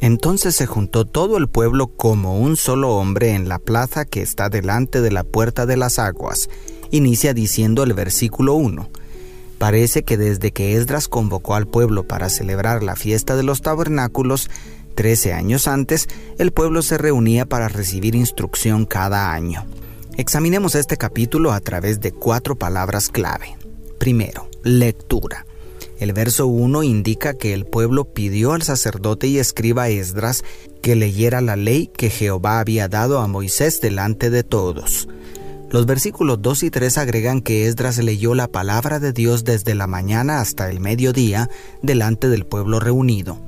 entonces se juntó todo el pueblo como un solo hombre en la plaza que está delante de la puerta de las aguas. Inicia diciendo el versículo 1. Parece que desde que Esdras convocó al pueblo para celebrar la fiesta de los tabernáculos, trece años antes, el pueblo se reunía para recibir instrucción cada año. Examinemos este capítulo a través de cuatro palabras clave. Primero, lectura. El verso 1 indica que el pueblo pidió al sacerdote y escriba Esdras que leyera la ley que Jehová había dado a Moisés delante de todos. Los versículos 2 y 3 agregan que Esdras leyó la palabra de Dios desde la mañana hasta el mediodía delante del pueblo reunido.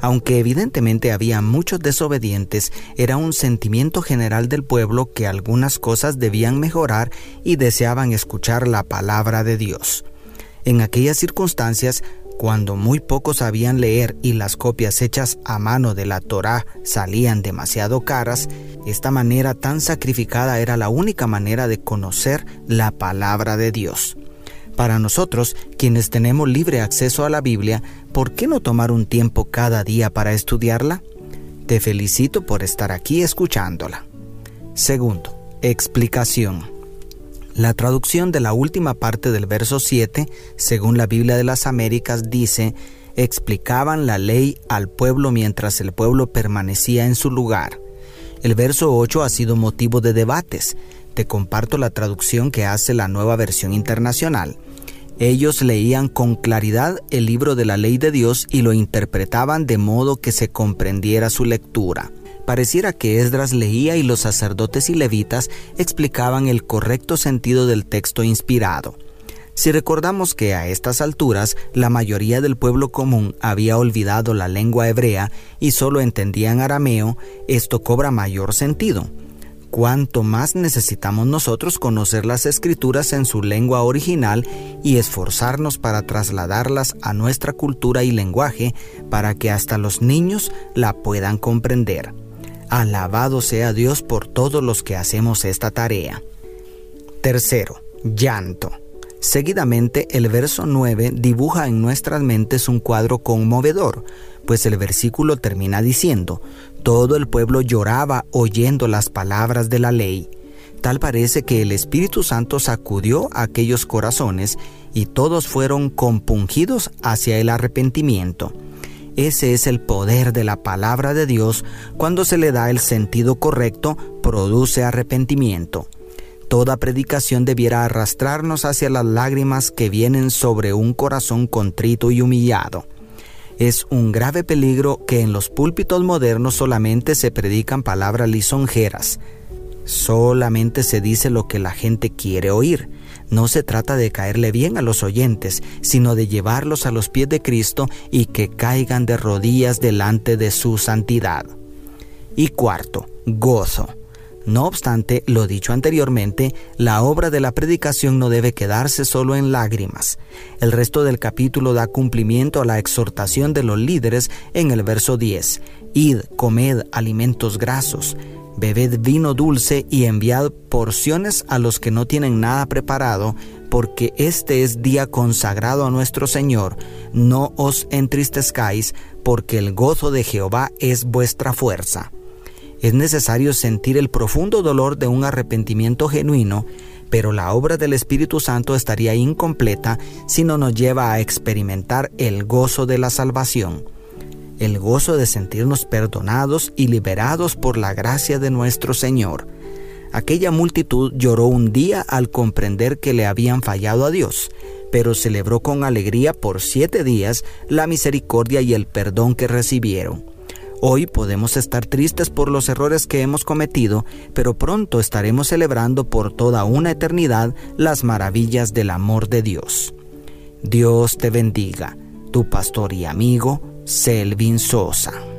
Aunque evidentemente había muchos desobedientes, era un sentimiento general del pueblo que algunas cosas debían mejorar y deseaban escuchar la palabra de Dios. En aquellas circunstancias, cuando muy pocos sabían leer y las copias hechas a mano de la Torá salían demasiado caras, esta manera tan sacrificada era la única manera de conocer la palabra de Dios. Para nosotros, quienes tenemos libre acceso a la Biblia, ¿por qué no tomar un tiempo cada día para estudiarla? Te felicito por estar aquí escuchándola. Segundo, explicación. La traducción de la última parte del verso 7, según la Biblia de las Américas, dice, explicaban la ley al pueblo mientras el pueblo permanecía en su lugar. El verso 8 ha sido motivo de debates. Te comparto la traducción que hace la nueva versión internacional. Ellos leían con claridad el libro de la ley de Dios y lo interpretaban de modo que se comprendiera su lectura. Pareciera que Esdras leía y los sacerdotes y levitas explicaban el correcto sentido del texto inspirado. Si recordamos que a estas alturas la mayoría del pueblo común había olvidado la lengua hebrea y solo entendían arameo, esto cobra mayor sentido. Cuanto más necesitamos nosotros conocer las escrituras en su lengua original y esforzarnos para trasladarlas a nuestra cultura y lenguaje para que hasta los niños la puedan comprender. Alabado sea Dios por todos los que hacemos esta tarea. Tercero, llanto. Seguidamente, el verso 9 dibuja en nuestras mentes un cuadro conmovedor, pues el versículo termina diciendo, todo el pueblo lloraba oyendo las palabras de la ley. Tal parece que el Espíritu Santo sacudió aquellos corazones y todos fueron compungidos hacia el arrepentimiento. Ese es el poder de la palabra de Dios. Cuando se le da el sentido correcto, produce arrepentimiento. Toda predicación debiera arrastrarnos hacia las lágrimas que vienen sobre un corazón contrito y humillado. Es un grave peligro que en los púlpitos modernos solamente se predican palabras lisonjeras. Solamente se dice lo que la gente quiere oír. No se trata de caerle bien a los oyentes, sino de llevarlos a los pies de Cristo y que caigan de rodillas delante de su santidad. Y cuarto, gozo. No obstante, lo dicho anteriormente, la obra de la predicación no debe quedarse solo en lágrimas. El resto del capítulo da cumplimiento a la exhortación de los líderes en el verso 10. Id, comed alimentos grasos Bebed vino dulce y enviad porciones a los que no tienen nada preparado, porque este es día consagrado a nuestro Señor. No os entristezcáis, porque el gozo de Jehová es vuestra fuerza. Es necesario sentir el profundo dolor de un arrepentimiento genuino, pero la obra del Espíritu Santo estaría incompleta si no nos lleva a experimentar el gozo de la salvación el gozo de sentirnos perdonados y liberados por la gracia de nuestro Señor. Aquella multitud lloró un día al comprender que le habían fallado a Dios, pero celebró con alegría por siete días la misericordia y el perdón que recibieron. Hoy podemos estar tristes por los errores que hemos cometido, pero pronto estaremos celebrando por toda una eternidad las maravillas del amor de Dios. Dios te bendiga, tu pastor y amigo, Selvin Sosa.